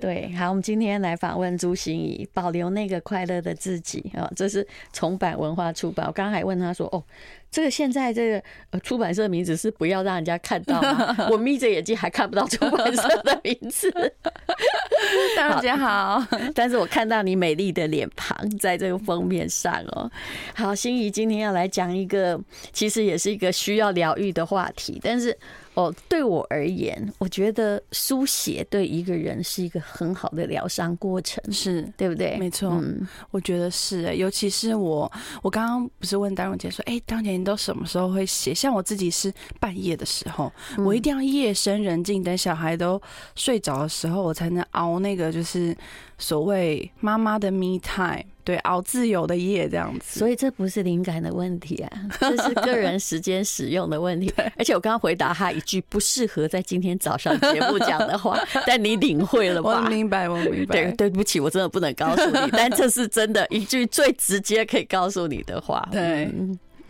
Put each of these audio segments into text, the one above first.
对，好，我们今天来访问朱心怡，保留那个快乐的自己啊，这是重版文化出版。我刚刚还问他说，哦，这个现在这个呃出版社名字是不要让人家看到吗？我眯着眼睛还看不到出版社的名字。大家 好，但是我看到你美丽的脸庞在这个封面上哦。好，心怡今天要来讲一个，其实也是一个需要疗愈的话题，但是。哦，对我而言，我觉得书写对一个人是一个很好的疗伤过程，是对不对？没错，嗯，我觉得是。尤其是我，我刚刚不是问丹蓉姐说，哎，当年你都什么时候会写？像我自己是半夜的时候，我一定要夜深人静，等小孩都睡着的时候，我才能熬那个，就是所谓妈妈的 me time。对，熬自由的夜这样子，所以这不是灵感的问题啊，这是个人时间使用的问题。而且我刚刚回答他一句不适合在今天早上节目讲的话，但你领会了吧？我明白，我明白。对，对不起，我真的不能告诉你，但这是真的一句最直接可以告诉你的话。对，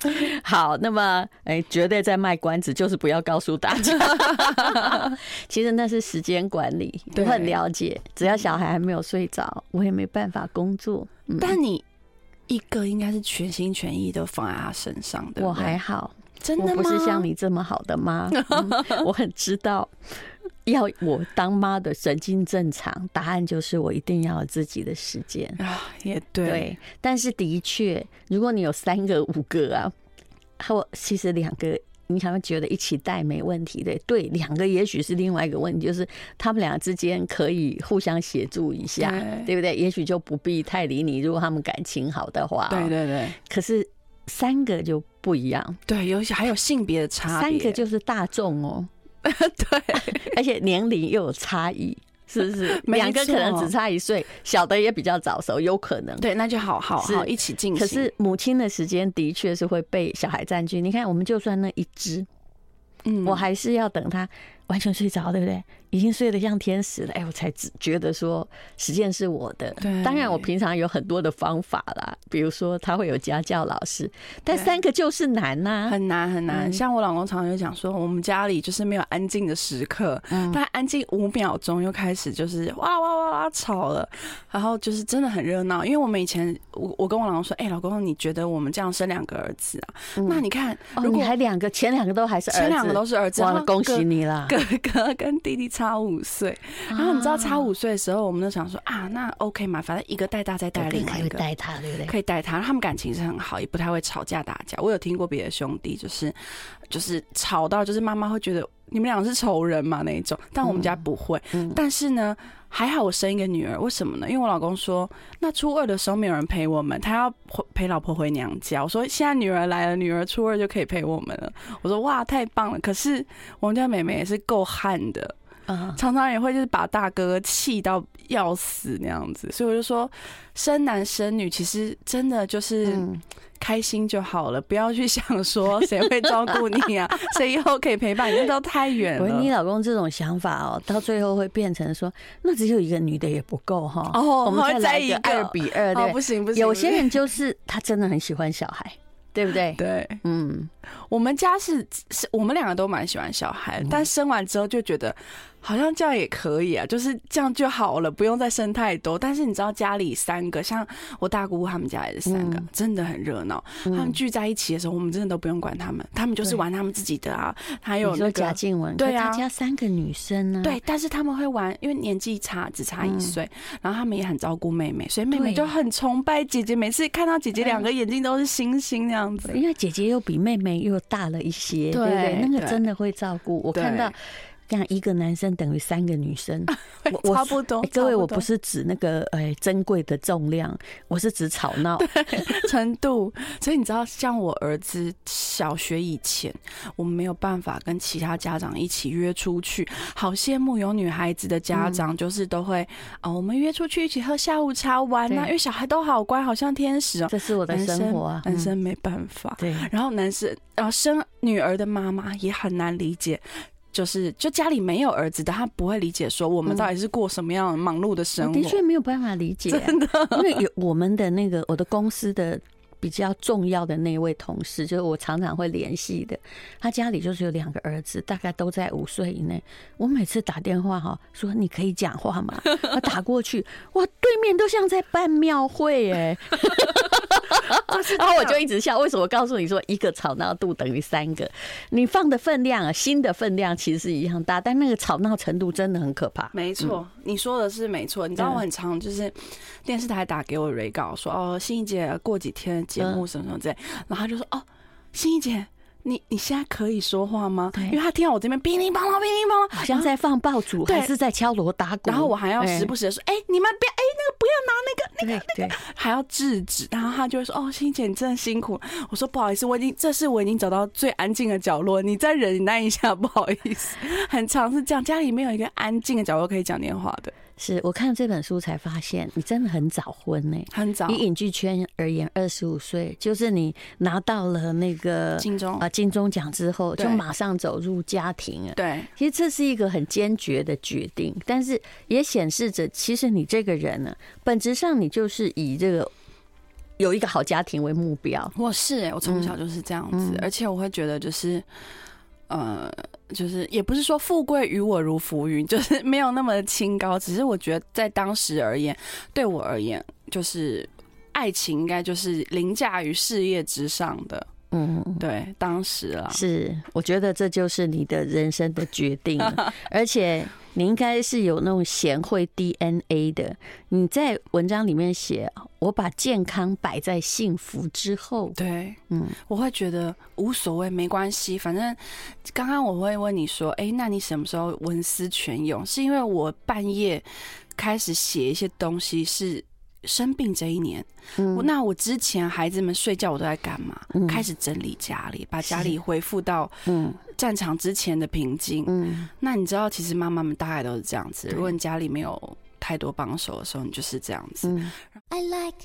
好，那么哎，绝对在卖关子，就是不要告诉大家。其实那是时间管理，我很了解。只要小孩还没有睡着，我也没办法工作。但你一个应该是全心全意都放在他身上的。我还好，真的吗？我不是像你这么好的妈。嗯，我很知道，要我当妈的神经正常，答案就是我一定要有自己的时间啊。也对，对，但是的确，如果你有三个、五个啊，或其实两个。你可能觉得一起带没问题的，对，两个也许是另外一个问题，就是他们俩之间可以互相协助一下，对，对不对？也许就不必太理你，如果他们感情好的话，对对对。可是三个就不一样，对，有些还有性别的差别，三个就是大众哦，对，而且年龄又有差异。是不是 两个可能只差一岁，小的也比较早熟，有可能。对，那就好好好一起进行。可是母亲的时间的确是会被小孩占据。你看，我们就算那一只，嗯，我还是要等他完全睡着，对不对？已经睡得像天使了，哎，我才只觉得说时间是我的。对，当然我平常有很多的方法啦，比如说他会有家教老师，但三个就是难呐，很难很难。像我老公常常就讲说，我们家里就是没有安静的时刻，他安静五秒钟又开始就是哇哇哇哇吵了，然后就是真的很热闹。因为我们以前我我跟我老公说，哎，老公，你觉得我们这样生两个儿子啊？那你看，如果还两个，前两个都还是前两个都是儿子，哇，恭喜你啦，哥哥跟弟弟。差五岁，然后你知道差五岁的时候，我们就想说啊，那 OK 嘛，反正一个带大再带另外一个，带他对不对？可以带他，他们感情是很好，也不太会吵架打架。我有听过别的兄弟，就是就是吵到就是妈妈会觉得你们俩是仇人嘛那一种，但我们家不会。嗯，但是呢。还好我生一个女儿，为什么呢？因为我老公说，那初二的时候没有人陪我们，他要陪老婆回娘家。我说现在女儿来了，女儿初二就可以陪我们了。我说哇，太棒了！可是我们家妹妹也是够悍的。常常也会就是把大哥气到要死那样子，所以我就说，生男生女其实真的就是开心就好了，不要去想说谁会照顾你啊，谁以后可以陪伴你，那都太远了。你老公这种想法哦，到最后会变成说，那只有一个女的也不够哈。哦，我们再来一个二比二，对，不行不行。有些人就是他真的很喜欢小孩。对不对？对，嗯，我们家是是，我们两个都蛮喜欢小孩，但生完之后就觉得。好像这样也可以啊，就是这样就好了，不用再生太多。但是你知道家里三个，像我大姑姑他们家也是三个，嗯、真的很热闹。他们聚在一起的时候，我们真的都不用管他们，他们就是玩他们自己的啊。还有那个贾静雯，对啊，他家三个女生呢、啊，对，但是他们会玩，因为年纪差只差一岁，嗯、然后他们也很照顾妹妹，所以妹妹就很崇拜姐姐。每次看到姐姐两个眼睛都是星星那样子，因为姐姐又比妹妹又大了一些，对不对？那个真的会照顾。我看到。这样一个男生等于三个女生，我差不多。各位，我不是指那个哎珍贵的重量，我是指吵闹程度。所以你知道，像我儿子小学以前，我们没有办法跟其他家长一起约出去。好羡慕有女孩子的家长，就是都会啊，我们约出去一起喝下午茶玩啊，因为小孩都好乖，好像天使哦。这是我的生活啊，男生没办法。对，然后男生然后生女儿的妈妈也很难理解。就是，就家里没有儿子的，他不会理解说我们到底是过什么样忙碌的生活。的确没有办法理解，真的，因为有我们的那个我的公司的比较重要的那位同事，就是我常常会联系的，他家里就是有两个儿子，大概都在五岁以内。我每次打电话哈，说你可以讲话吗？他打过去，哇，对面都像在办庙会哎。然后我就一直笑，为什么？我告诉你说，一个吵闹度等于三个，你放的分量啊，新的分量其实是一样大，但那个吵闹程度真的很可怕。没错，你说的是没错。你知道我很常就是电视台打给我 re 稿说哦，欣怡姐过几天节目什么什么之类，然后他就说哦，心怡姐。你你现在可以说话吗？因为他听到我这边乒铃乓啷，乒铃乓啷，好像在放爆竹，还是在敲锣打鼓。然后我还要时不时的说：“哎，你们别，哎，那个不要拿那个那个那个，还要制止。”然后他就会说：“哦，欣姐，你真的辛苦。”我说：“不好意思，我已经这是我已经找到最安静的角落，你再忍耐一下，不好意思。”很常是这样，家里没有一个安静的角落可以讲电话的。是我看这本书才发现，你真的很早婚呢、欸，很早。以影剧圈而言，二十五岁就是你拿到了那个金钟啊金钟奖之后，就马上走入家庭了。对，其实这是一个很坚决的决定，但是也显示着，其实你这个人呢，本质上你就是以这个有一个好家庭为目标。我是哎、欸，我从小就是这样子，嗯、而且我会觉得就是。呃，就是也不是说富贵于我如浮云，就是没有那么清高。只是我觉得在当时而言，对我而言，就是爱情应该就是凌驾于事业之上的。嗯，对，当时啊，是我觉得这就是你的人生的决定，而且。你应该是有那种贤惠 DNA 的。你在文章里面写，我把健康摆在幸福之后。对，嗯，我会觉得无所谓，没关系。反正刚刚我会问你说，哎，那你什么时候文思泉涌？是因为我半夜开始写一些东西是。生病这一年，嗯，那我之前孩子们睡觉，我都在干嘛？嗯，开始整理家里，把家里恢复到嗯战场之前的平静。嗯，那你知道，其实妈妈们大概都是这样子。如果你家里没有太多帮手的时候，你就是这样子。嗯 I like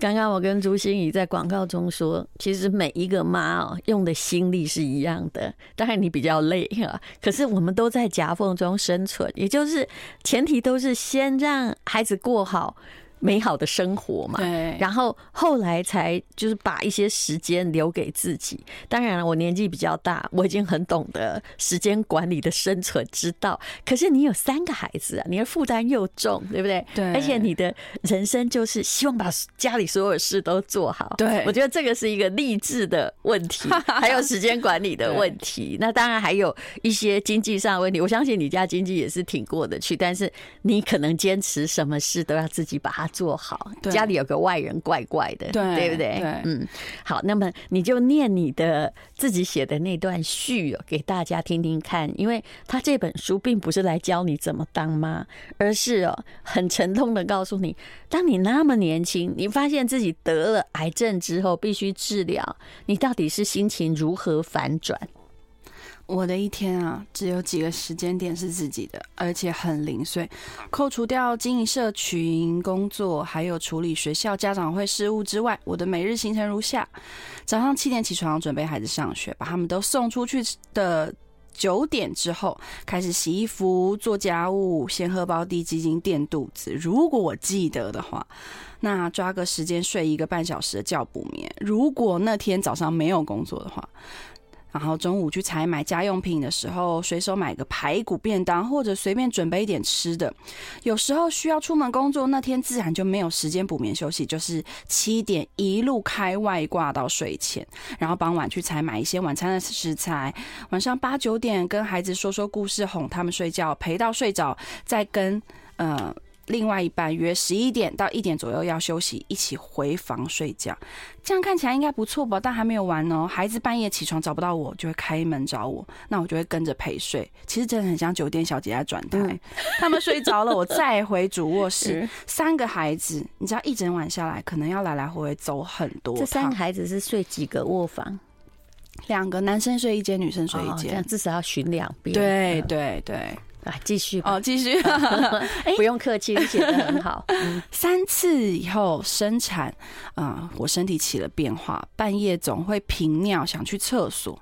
刚刚我跟朱欣怡在广告中说，其实每一个妈哦用的心力是一样的，当然你比较累啊，可是我们都在夹缝中生存，也就是前提都是先让孩子过好。美好的生活嘛，对，然后后来才就是把一些时间留给自己。当然了，我年纪比较大，我已经很懂得时间管理的生存之道。可是你有三个孩子啊，你的负担又重，对不对？对。而且你的人生就是希望把家里所有事都做好。对，我觉得这个是一个励志的问题，还有时间管理的问题。那当然还有一些经济上的问题。我相信你家经济也是挺过得去，但是你可能坚持什么事都要自己把它。做好，家里有个外人怪怪的，对，对不对？对，嗯，好，那么你就念你的自己写的那段序给大家听听看，因为他这本书并不是来教你怎么当妈，而是哦很沉痛的告诉你，当你那么年轻，你发现自己得了癌症之后必须治疗，你到底是心情如何反转？我的一天啊，只有几个时间点是自己的，而且很零碎。扣除掉经营社群、工作，还有处理学校家长会事务之外，我的每日行程如下：早上七点起床，准备孩子上学，把他们都送出去的九点之后，开始洗衣服、做家务，先喝包地基金垫肚子。如果我记得的话，那抓个时间睡一个半小时的觉补眠。如果那天早上没有工作的话。然后中午去采买家用品的时候，随手买个排骨便当，或者随便准备一点吃的。有时候需要出门工作，那天自然就没有时间补眠休息，就是七点一路开外挂到睡前，然后傍晚去采买一些晚餐的食材。晚上八九点跟孩子说说故事，哄他们睡觉，陪到睡着，再跟呃。另外一半约十一点到一点左右要休息，一起回房睡觉。这样看起来应该不错吧？但还没有完哦。孩子半夜起床找不到我，就会开门找我，那我就会跟着陪睡。其实真的很像酒店小姐在转台。嗯、他们睡着了，我再回主卧室。三个孩子，你知道一整晚下来，可能要来来回回走很多。这三个孩子是睡几个卧房？两个男生睡一间，女生睡一间，哦，这样至少要巡两遍。对对对。啊，继续哦，继续，不用客气，你写的很好。三次以后生产，啊、呃，我身体起了变化，半夜总会频尿，想去厕所。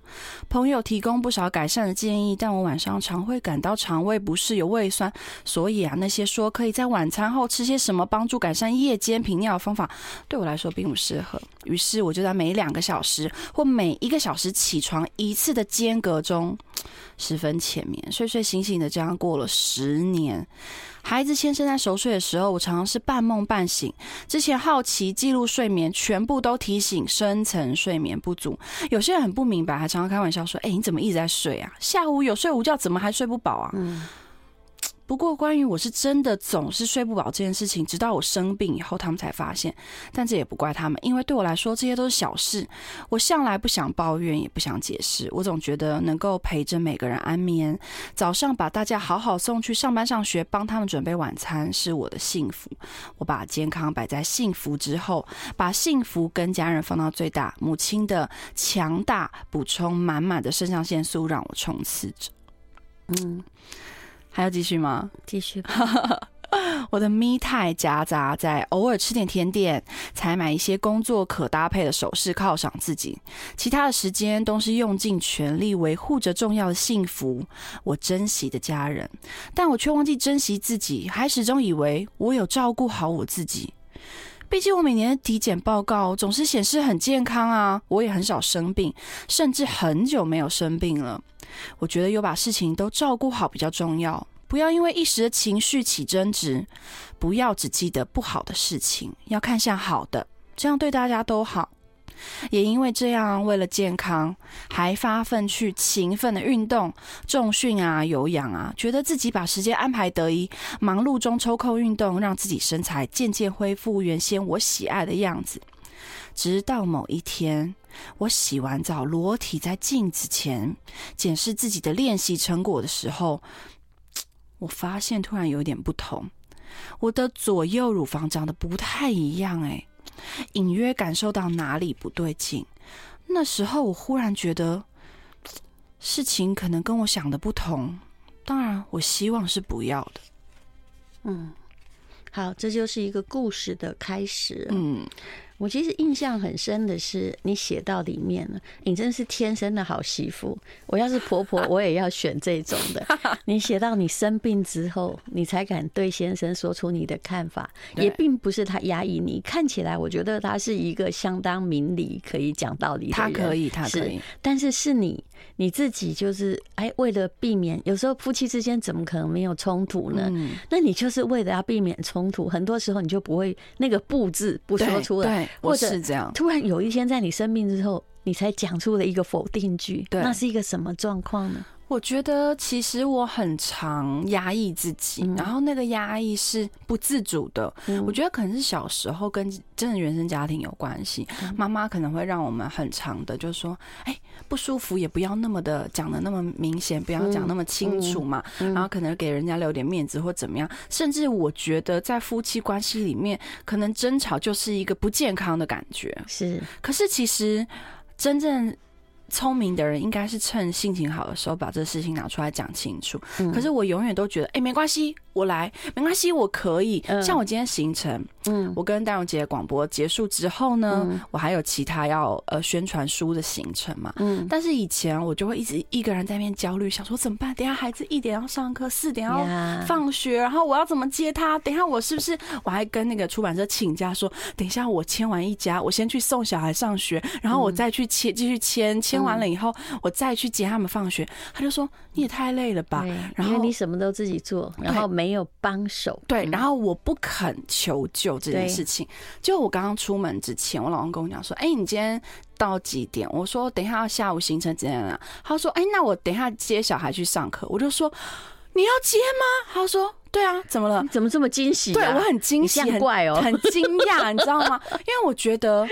朋友提供不少改善的建议，但我晚上常会感到肠胃不适，有胃酸。所以啊，那些说可以在晚餐后吃些什么帮助改善夜间频尿的方法，对我来说并不适合。于是我就在每两个小时或每一个小时起床一次的间隔中，十分浅眠，睡睡醒醒的，这样过了十年。孩子先生在熟睡的时候，我常常是半梦半醒。之前好奇记录睡眠，全部都提醒深层睡眠不足。有些人很不明白，还常常开玩笑说：“哎，你怎么一直在睡啊？下午有睡午觉，怎么还睡不饱啊？”。不过，关于我是真的总是睡不饱这件事情，直到我生病以后，他们才发现。但这也不怪他们，因为对我来说，这些都是小事。我向来不想抱怨，也不想解释。我总觉得能够陪着每个人安眠，早上把大家好好送去上班上学，帮他们准备晚餐，是我的幸福。我把健康摆在幸福之后，把幸福跟家人放到最大。母亲的强大补充满满的肾上腺素，让我冲刺着。嗯。还要继续吗？继续。我的 me time 夹杂在偶尔吃点甜点，采买一些工作可搭配的首饰犒赏自己，其他的时间都是用尽全力维护着重要的幸福，我珍惜的家人，但我却忘记珍惜自己，还始终以为我有照顾好我自己。毕竟我每年的体检报告总是显示很健康啊，我也很少生病，甚至很久没有生病了。我觉得有把事情都照顾好比较重要，不要因为一时的情绪起争执，不要只记得不好的事情，要看向好的，这样对大家都好。也因为这样，为了健康，还发奋去勤奋的运动、重训啊、有氧啊，觉得自己把时间安排得宜，忙碌中抽空运动，让自己身材渐渐恢复原先我喜爱的样子。直到某一天，我洗完澡，裸体在镜子前检视自己的练习成果的时候，我发现突然有点不同。我的左右乳房长得不太一样，哎，隐约感受到哪里不对劲。那时候，我忽然觉得 事情可能跟我想的不同。当然，我希望是不要的。嗯，好，这就是一个故事的开始。嗯。我其实印象很深的是，你写到里面了，你真是天生的好媳妇。我要是婆婆，我也要选这种的。你写到你生病之后，你才敢对先生说出你的看法，也并不是他压抑你。看起来，我觉得他是一个相当明理、可以讲道理的人。他可以，他可以。但是是你你自己，就是哎，为了避免有时候夫妻之间怎么可能没有冲突呢？那你就是为了要避免冲突，很多时候你就不会那个不字不说出来。或者是这样，突然有一天在你生病之后，你才讲出了一个否定句，那是一个什么状况呢？我觉得其实我很常压抑自己，嗯、然后那个压抑是不自主的。嗯、我觉得可能是小时候跟真的原生家庭有关系，妈妈、嗯、可能会让我们很长的，就是说，哎、欸，不舒服也不要那么的讲的那么明显，不要讲那么清楚嘛。然后可能给人家留点面子或怎么样。甚至我觉得在夫妻关系里面，可能争吵就是一个不健康的感觉。是，可是其实真正。聪明的人应该是趁心情好的时候把这事情拿出来讲清楚。嗯、可是我永远都觉得，哎、欸，没关系。我来没关系，我可以。像我今天行程，嗯，我跟戴荣杰广播结束之后呢，嗯、我还有其他要呃宣传书的行程嘛，嗯。但是以前我就会一直一个人在那边焦虑，想说怎么办？等一下孩子一点要上课，四点要放学，然后我要怎么接他？等一下我是不是我还跟那个出版社请假说，等一下我签完一家，我先去送小孩上学，然后我再去签继续签，签完了以后我再去接他们放学。他就说你也太累了吧？然后你什么都自己做，然后没。有帮手，对，然后我不肯求救这件事情。就我刚刚出门之前，我老公跟我讲说：“哎、欸，你今天到几点？”我说：“等一下要下午行程怎样啊？”他说：“哎、欸，那我等一下接小孩去上课。”我就说：“你要接吗？”他说：“对啊，怎么了？怎么这么惊喜、啊？”对我很惊喜，很怪哦，很惊讶，你知道吗？因为我觉得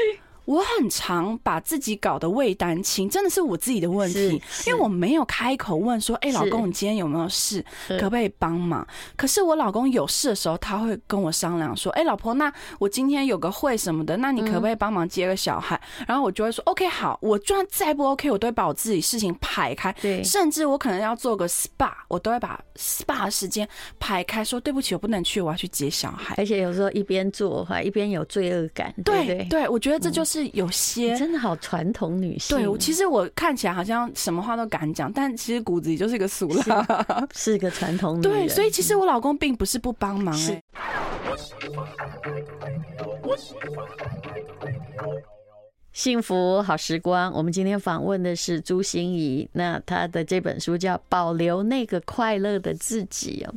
我很常把自己搞得畏单亲，真的是我自己的问题，因为我没有开口问说：“哎、欸，老公，你今天有没有事？可不可以帮忙？”可是我老公有事的时候，他会跟我商量说：“哎、欸，老婆，那我今天有个会什么的，那你可不可以帮忙接个小孩？”嗯、然后我就会说：“OK，好。”我就算再不 OK，我都会把我自己事情排开。对，甚至我可能要做个 SPA，我都会把 SPA 的时间排开，说：“对不起，我不能去，我要去接小孩。”而且有时候一边做的话，一边有罪恶感。对对，对，我觉得这就是有些。真的好传统女性。对，其实我看起来好像什么话都敢讲，但其实骨子里就是一个俗辣，是一个传统女人。对，所以其实我老公并不是不帮忙哎。幸福好时光，我们今天访问的是朱心怡，那她的这本书叫《保留那个快乐的自己》哦。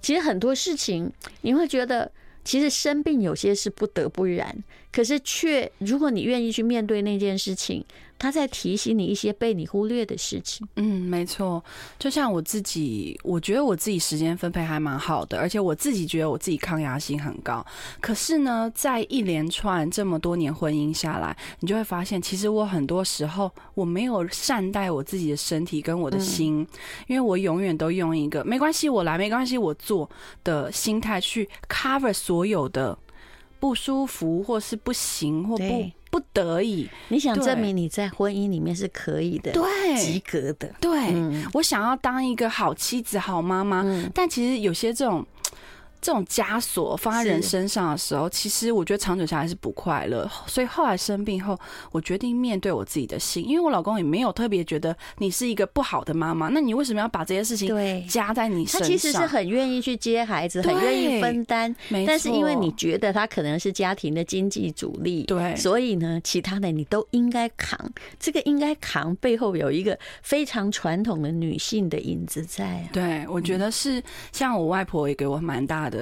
其实很多事情你会觉得。其实生病有些是不得不然，可是却如果你愿意去面对那件事情。他在提醒你一些被你忽略的事情。嗯，没错。就像我自己，我觉得我自己时间分配还蛮好的，而且我自己觉得我自己抗压性很高。可是呢，在一连串这么多年婚姻下来，你就会发现，其实我很多时候我没有善待我自己的身体跟我的心，嗯、因为我永远都用一个没关系，我来，没关系，我做的心态去 cover 所有的不舒服，或是不行，或不。不得已，你想证明你在婚姻里面是可以的，对，及格的。对，我想要当一个好妻子、好妈妈，但其实有些这种。这种枷锁放在人身上的时候，其实我觉得长久下来是不快乐。所以后来生病后，我决定面对我自己的心，因为我老公也没有特别觉得你是一个不好的妈妈。那你为什么要把这些事情加在你身上？他其实是很愿意去接孩子，很愿意分担。但是因为你觉得他可能是家庭的经济主力，对，所以呢，其他的你都应该扛。这个应该扛背后有一个非常传统的女性的影子在。对，我觉得是像我外婆也给我蛮大的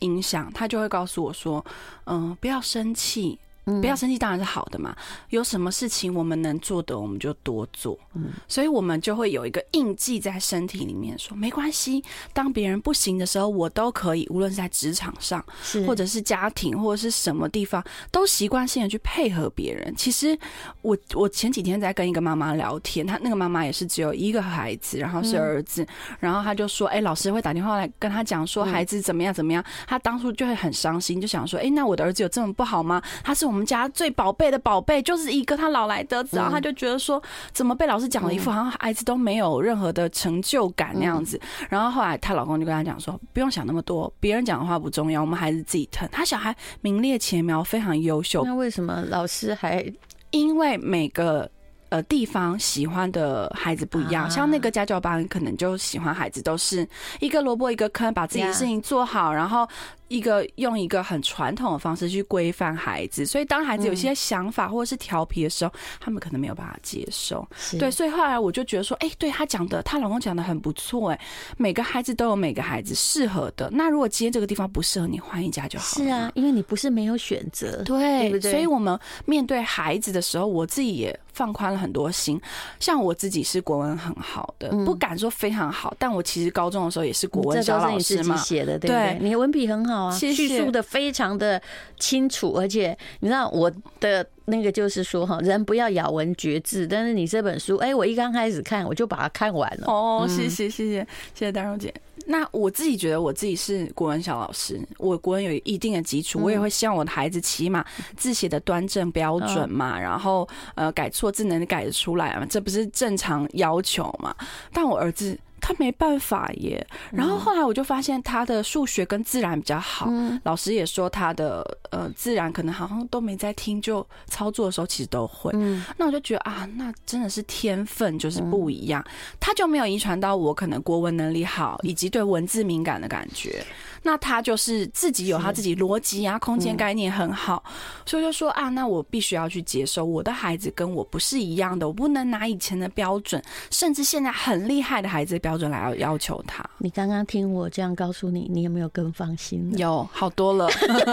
影响，他就会告诉我说：“嗯，不要生气。”不要生气，当然是好的嘛。有什么事情我们能做的，我们就多做。嗯，所以我们就会有一个印记在身体里面，说没关系。当别人不行的时候，我都可以。无论是在职场上，或者是家庭，或者是什么地方，都习惯性的去配合别人。其实我我前几天在跟一个妈妈聊天，她那个妈妈也是只有一个孩子，然后是儿子，然后她就说：“哎，老师会打电话来跟她讲说孩子怎么样怎么样。”她当初就会很伤心，就想说：“哎，那我的儿子有这么不好吗？他是我们。”我们家最宝贝的宝贝就是一个他老来得子，然后他就觉得说，怎么被老师讲了一副好像孩子都没有任何的成就感那样子。然后后来她老公就跟他讲说，不用想那么多，别人讲的话不重要，我们孩子自己疼。他小孩名列前茅，非常优秀。那为什么老师还？因为每个呃地方喜欢的孩子不一样，像那个家教班可能就喜欢孩子都是一个萝卜一个坑，把自己的事情做好，然后。一个用一个很传统的方式去规范孩子，所以当孩子有些想法或者是调皮的时候，他们可能没有办法接受。对，所以后来我就觉得说，哎，对她讲的，她老公讲的很不错，哎，每个孩子都有每个孩子适合的。那如果今天这个地方不适合你，换一家就好了。是啊，因为你不是没有选择，对不对？所以我们面对孩子的时候，我自己也放宽了很多心。像我自己是国文很好的，不敢说非常好，但我其实高中的时候也是国文小老师嘛，写的对不对？你的文笔很好啊。叙述的非常的清楚，而且你知道我的那个就是说哈，人不要咬文嚼字。但是你这本书，哎，我一刚开始看，我就把它看完了。哦，谢谢谢谢谢谢丹荣姐。那我自己觉得我自己是国文小老师，我国文有一定的基础，我也会希望我的孩子起码字写的端正标准嘛，然后呃改错字能改得出来嘛，这不是正常要求嘛？但我儿子。他没办法耶，然后后来我就发现他的数学跟自然比较好，嗯、老师也说他的呃自然可能好像都没在听，就操作的时候其实都会。嗯、那我就觉得啊，那真的是天分就是不一样，嗯、他就没有遗传到我可能国文能力好以及对文字敏感的感觉。那他就是自己有他自己逻辑啊，空间概念很好，所以就说啊，那我必须要去接受我的孩子跟我不是一样的，我不能拿以前的标准，甚至现在很厉害的孩子的标准来要要求他。你刚刚听我这样告诉你，你有没有更放心？有好多了，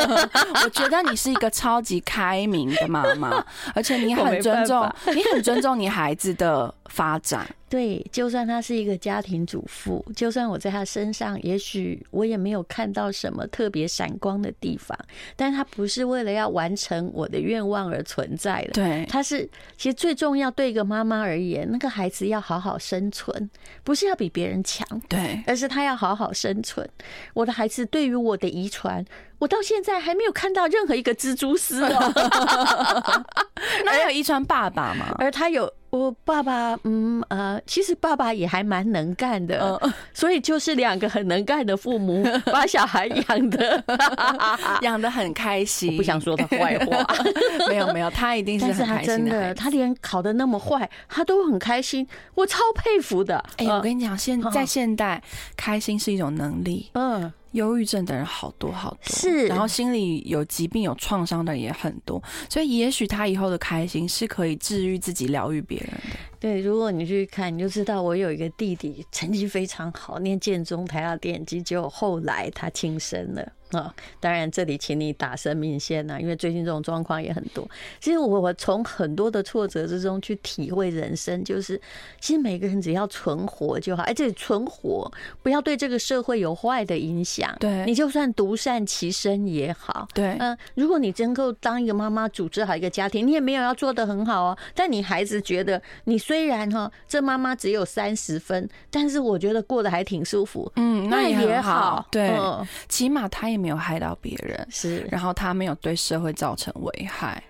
我觉得你是一个超级开明的妈妈，而且你很尊重，你很尊重你孩子的。发展。对，就算她是一个家庭主妇，就算我在她身上，也许我也没有看到什么特别闪光的地方，但她不是为了要完成我的愿望而存在的。对，她是其实最重要，对一个妈妈而言，那个孩子要好好生存，不是要比别人强，对，而是他要好好生存。我的孩子对于我的遗传，我到现在还没有看到任何一个蜘蛛丝哦。那有遗传爸爸吗？而他有。我爸爸，嗯呃，其实爸爸也还蛮能干的，所以就是两个很能干的父母 把小孩养的 养得很开心。我不想说他坏话，没有没有，他一定是很开心的。但是他真的，他连考的那么坏，他都很开心，我超佩服的。哎，我跟你讲，现在现代开心是一种能力。嗯。忧郁症的人好多好多，是，然后心里有疾病、有创伤的人也很多，所以也许他以后的开心是可以治愈自己、疗愈别人的。对，如果你去看，你就知道我有一个弟弟，成绩非常好，念建中、台大电机，结果后来他轻生了。啊，当然这里请你打生命线呐，因为最近这种状况也很多。其实我我从很多的挫折之中去体会人生，就是其实每个人只要存活就好，而且存活不要对这个社会有坏的影响。对，你就算独善其身也好。对，嗯，如果你真够当一个妈妈，组织好一个家庭，你也没有要做的很好哦。但你孩子觉得你虽然哈，这妈妈只有三十分，但是我觉得过得还挺舒服。嗯，那也好。对，嗯，起码他也没有害到别人，是，然后他没有对社会造成危害，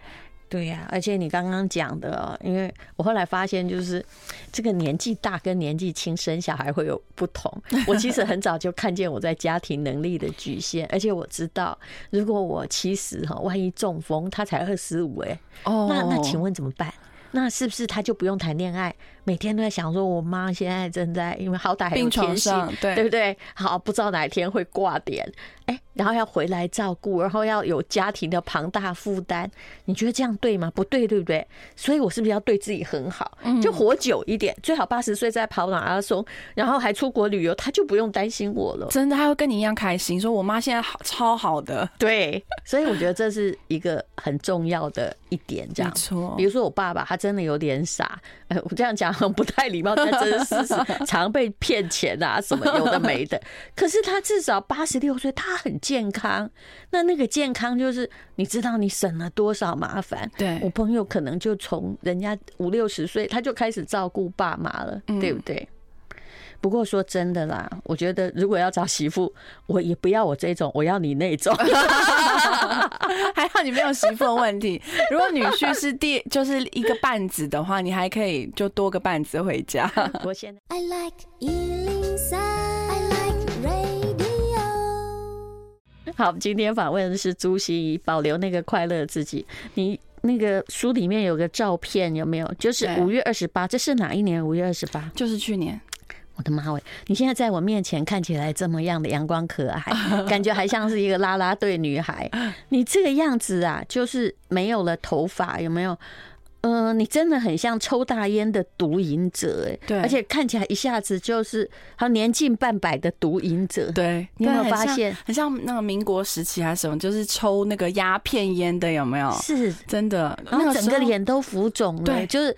对呀、啊。而且你刚刚讲的，因为我后来发现，就是这个年纪大跟年纪轻生小孩会有不同。我其实很早就看见我在家庭能力的局限，而且我知道，如果我七十哈，万一中风，他才二十五，哎，哦，那那请问怎么办？那是不是他就不用谈恋爱？每天都在想说，我妈现在正在，因为好歹还有天性，对对不对？好，不知道哪一天会挂点，哎，然后要回来照顾，然后要有家庭的庞大负担，你觉得这样对吗？不对，对不对？所以我是不是要对自己很好，就活久一点，最好八十岁再跑马拉松，然后还出国旅游，他就不用担心我了。真的，他会跟你一样开心，说我妈现在好超好的。对，所以我觉得这是一个很重要的一点，这样。没错，比如说我爸爸，他真的有点傻，哎，我这样讲很 不太礼貌，但真的是 常被骗钱啊，什么有的没的。可是他至少八十六岁，他很健康。那那个健康就是你知道你省了多少麻烦。对，我朋友可能就从人家五六十岁他就开始照顾爸妈了，对不对？不过说真的啦，我觉得如果要找媳妇，我也不要我这种，我要你那种。还好你没有媳妇的问题。如果女婿是第就是一个半子的话，你还可以就多个半子回家。我现在 I like 103, I like radio。好，今天访问的是朱熹怡，保留那个快乐自己。你那个书里面有个照片，有没有？就是五月二十八，这是哪一年？五月二十八，就是去年。我的妈喂！你现在在我面前看起来这么样的阳光可爱，感觉还像是一个啦啦队女孩。你这个样子啊，就是没有了头发，有没有？嗯、呃，你真的很像抽大烟的毒瘾者，哎，对，而且看起来一下子就是好年近半百的毒瘾者。对，你有没有发现很像那个民国时期还是什么，就是抽那个鸦片烟的，有没有？是真的，然后整个脸都浮肿了，对，就是。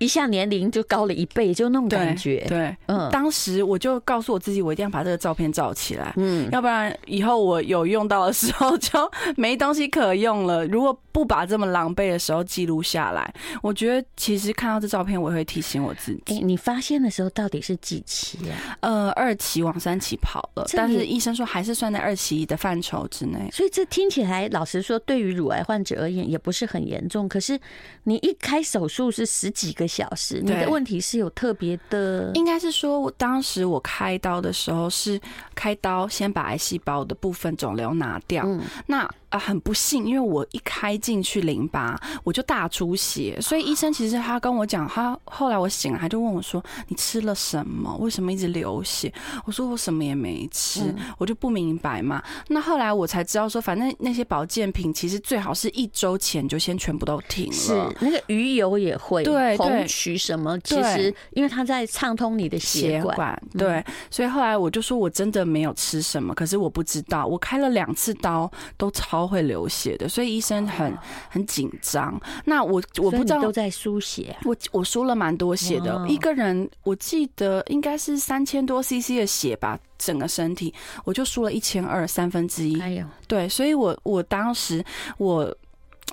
一下年龄就高了一倍，就那种感觉。对，对嗯，当时我就告诉我自己，我一定要把这个照片照起来，嗯，要不然以后我有用到的时候就没东西可用了。如果不把这么狼狈的时候记录下来，我觉得其实看到这照片，我也会提醒我自己。欸，你发现的时候到底是几期啊？呃，二期往三期跑了，但是医生说还是算在二期的范畴之内。所以这听起来，老实说，对于乳癌患者而言也不是很严重。可是你一开手术是十几个小时，你的问题是有特别的，应该是说，当时我开刀的时候是开刀先把癌细胞的部分肿瘤拿掉，嗯、那。啊，很不幸，因为我一开进去淋巴，我就大出血，所以医生其实他跟我讲，他后来我醒了，他就问我说：“你吃了什么？为什么一直流血？”我说：“我什么也没吃。嗯”我就不明白嘛。那后来我才知道说，反正那些保健品其实最好是一周前就先全部都停了。是那个鱼油也会，对红曲什么，其实因为它在畅通你的血管。对，所以后来我就说我真的没有吃什么，可是我不知道，我开了两次刀都超。超会流血的，所以医生很很紧张。那我我不知道都在输血，我我输了蛮多血的，一个人我记得应该是三千多 CC 的血吧，整个身体我就输了一千二三分之一。哎呦，对，所以我我当时我。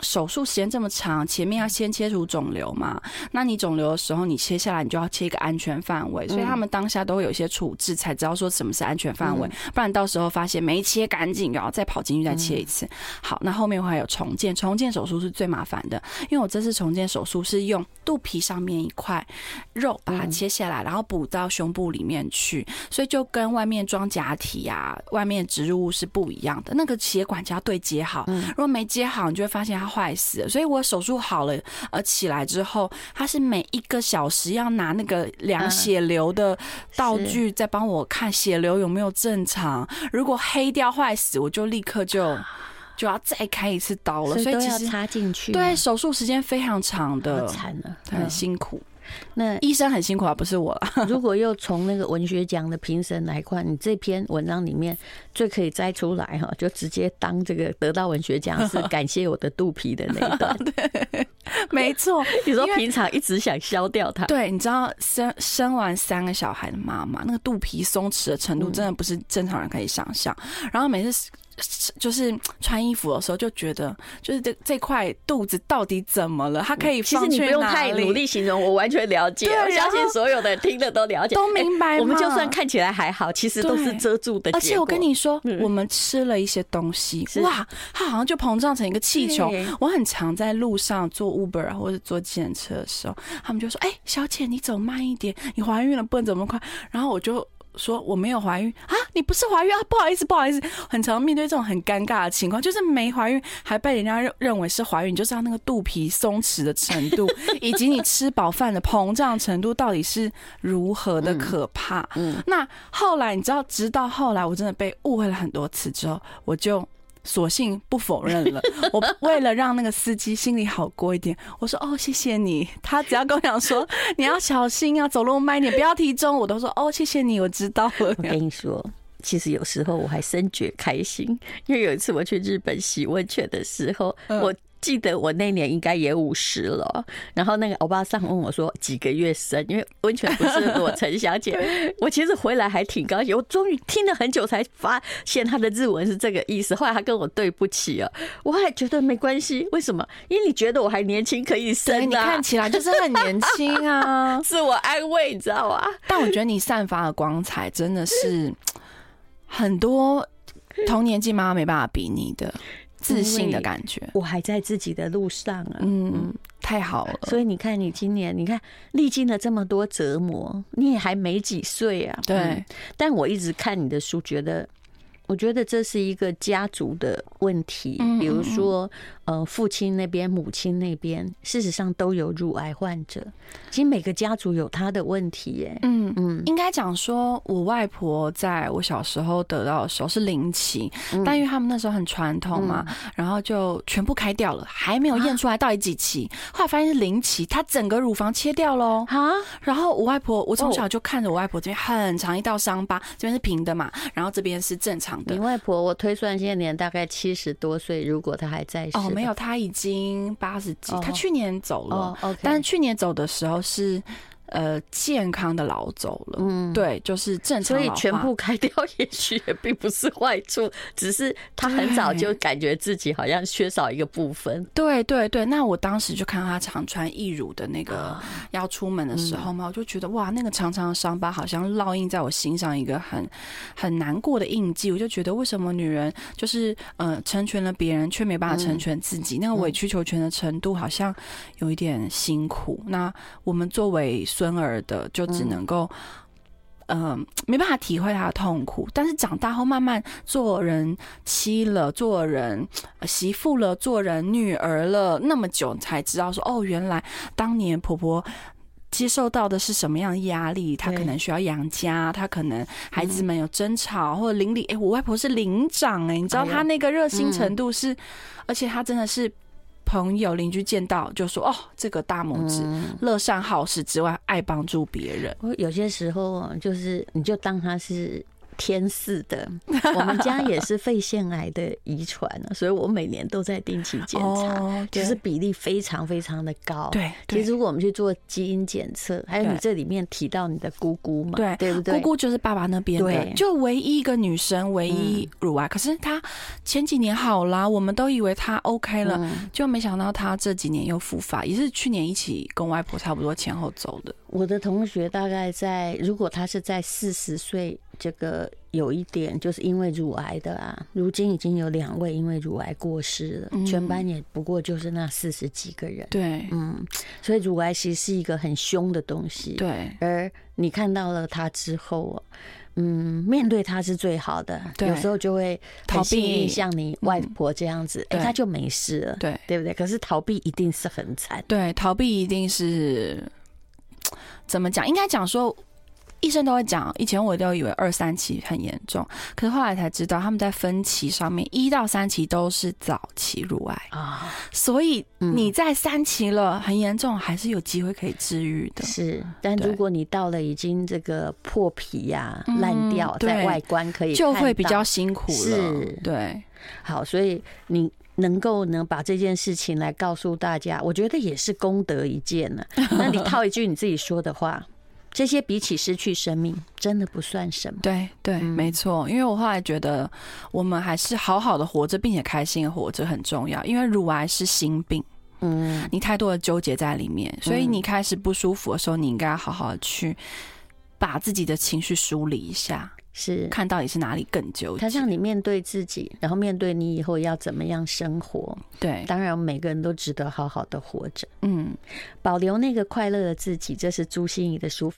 手术时间这么长，前面要先切除肿瘤嘛？那你肿瘤的时候，你切下来，你就要切一个安全范围。所以他们当下都会有一些处置，才知道说什么是安全范围，不然到时候发现没切干净，然后再跑进去再切一次。好，那后面会还有重建，重建手术是最麻烦的，因为我这次重建手术是用肚皮上面一块肉把它切下来，然后补到胸部里面去，所以就跟外面装假体啊、外面植入物是不一样的。那个血管就要对接好，如果没接好，你就会发现它。坏死了，所以我手术好了，呃，起来之后，他是每一个小时要拿那个量血流的道具，再帮我看血流有没有正常。如果黑掉坏死，我就立刻就 就要再开一次刀了。所以其实插进去，对，手术时间非常长的，惨了，很辛苦。那医生很辛苦啊，不是我。如果又从那个文学奖的评审来看，你这篇文章里面最可以摘出来哈，就直接当这个得到文学奖是 感谢我的肚皮的那一段。对，没错。你说平常一直想消掉它，对，你知道生生完三个小孩的妈妈，那个肚皮松弛的程度真的不是正常人可以想象。然后每次。就是穿衣服的时候就觉得，就是这这块肚子到底怎么了？它可以？其实你不用太努力形容，我完全了解。我相信所有的听的都了解，都明白。我们就算看起来还好，其实都是遮住的。而且我跟你说，我们吃了一些东西，哇，它好像就膨胀成一个气球。我很常在路上坐 Uber 或者坐计程车的时候，他们就说：“哎，小姐，你走慢一点，你怀孕了不能走那么快。”然后我就。说我没有怀孕啊，你不是怀孕啊？不好意思，不好意思，很常面对这种很尴尬的情况，就是没怀孕还被人家认认为是怀孕，你就是他那个肚皮松弛的程度，以及你吃饱饭的膨胀程度到底是如何的可怕。嗯，嗯，那后来你知道，直到后来我真的被误会了很多次之后，我就。索性不否认了。我为了让那个司机心里好过一点，我说：“哦，谢谢你。”他只要跟我讲说：“你要小心啊，走路慢一点，不要提重。”我都说：“哦，谢谢你，我知道了。”我跟你说，其实有时候我还深觉开心，因为有一次我去日本洗温泉的时候，我。记得我那年应该也五十了，然后那个欧巴桑问我说几个月生，因为温泉不是裸陈小姐。我其实回来还挺高兴，我终于听了很久才发现他的日文是这个意思。后来他跟我对不起了，我还觉得没关系。为什么？因为你觉得我还年轻可以生 啊，你看起来就是很年轻啊，自我安慰，你知道吗？但我觉得你散发的光彩真的是很多同年纪妈妈没办法比拟的。自信的感觉，我还在自己的路上啊，嗯，太好了。所以你看，你今年你看历经了这么多折磨，你也还没几岁啊。对、嗯，但我一直看你的书，觉得。我觉得这是一个家族的问题，比如说，呃，父亲那边、母亲那边，事实上都有乳癌患者。其实每个家族有他的问题，耶。嗯嗯，应该讲说，我外婆在我小时候得到的时候是零期，但因为他们那时候很传统嘛，然后就全部开掉了，还没有验出来到底几期。后来发现是零期，她整个乳房切掉了啊。然后我外婆，我从小就看着我外婆这边很长一道伤疤，这边是平的嘛，然后这边是正常的。你外婆，我推算现在年大概七十多岁，如果她还在世。哦，没有，他已经八十几，他去年走了。哦，OK，但是去年走的时候是。呃，健康的老走了，嗯，对，就是正常，所以全部开掉，也许也并不是坏处，只是他很早就感觉自己好像缺少一个部分。对对对，那我当时就看到他常穿义乳的那个要出门的时候嘛，我就觉得哇，那个长长的伤疤好像烙印在我心上一个很很难过的印记。我就觉得为什么女人就是呃成全了别人，却没办法成全自己，那个委曲求全的程度好像有一点辛苦。那我们作为孙儿的就只能够，嗯、呃，没办法体会他的痛苦。但是长大后慢慢做人妻了，做人媳妇了，做人女儿了，那么久才知道说，哦，原来当年婆婆接受到的是什么样的压力？她可能需要养家，她可能孩子们有争吵，或者邻里。哎，我外婆是邻长，哎，你知道她那个热心程度是，而且她真的是。朋友邻居见到就说：“哦，这个大拇指乐善好施之外，爱帮助别人。”我有些时候就是，你就当他是天赐的，我们家也是肺腺癌的遗传，所以我每年都在定期检查，就是比例非常非常的高。对，其实如果我们去做基因检测，还有你这里面提到你的姑姑嘛，对对不对？姑姑就是爸爸那边的，就唯一一个女生，唯一乳癌，可是她前几年好啦，我们都以为她 OK 了，就没想到她这几年又复发，也是去年一起跟外婆差不多前后走的。我的同学大概在，如果她是在四十岁，这个有一点就是因为乳癌的啊，如今已经有两位因为乳癌过世了，全班也不过就是那四十几个人。对，嗯，所以乳癌其实是一个很凶的东西。对，而你看到了它之后，嗯，面对他是最好的。有时候就会逃避，像你外婆这样子，哎，他就没事了。对，对不对？可是逃避一定是很惨。对，逃避一定是。怎么讲？应该讲说，医生都会讲。以前我都以为二三期很严重，可是后来才知道，他们在分期上面，一到三期都是早期乳癌啊。所以你在三期了，很严重，还是有机会可以治愈的。是，但如果你到了已经这个破皮呀、啊、烂掉，在外观可以就会比较辛苦了。是，对。好，所以你。能够能把这件事情来告诉大家，我觉得也是功德一件呢。那你套一句你自己说的话，这些比起失去生命，真的不算什么。对对，没错。因为我后来觉得，我们还是好好的活着，并且开心的活着很重要。因为乳癌是心病，嗯，你太多的纠结在里面，所以你开始不舒服的时候，你应该好好的去把自己的情绪梳理一下。是看到底是哪里更纠结？他让你面对自己，然后面对你以后要怎么样生活。对，当然每个人都值得好好的活着。嗯，保留那个快乐的自己，这是朱心怡的书。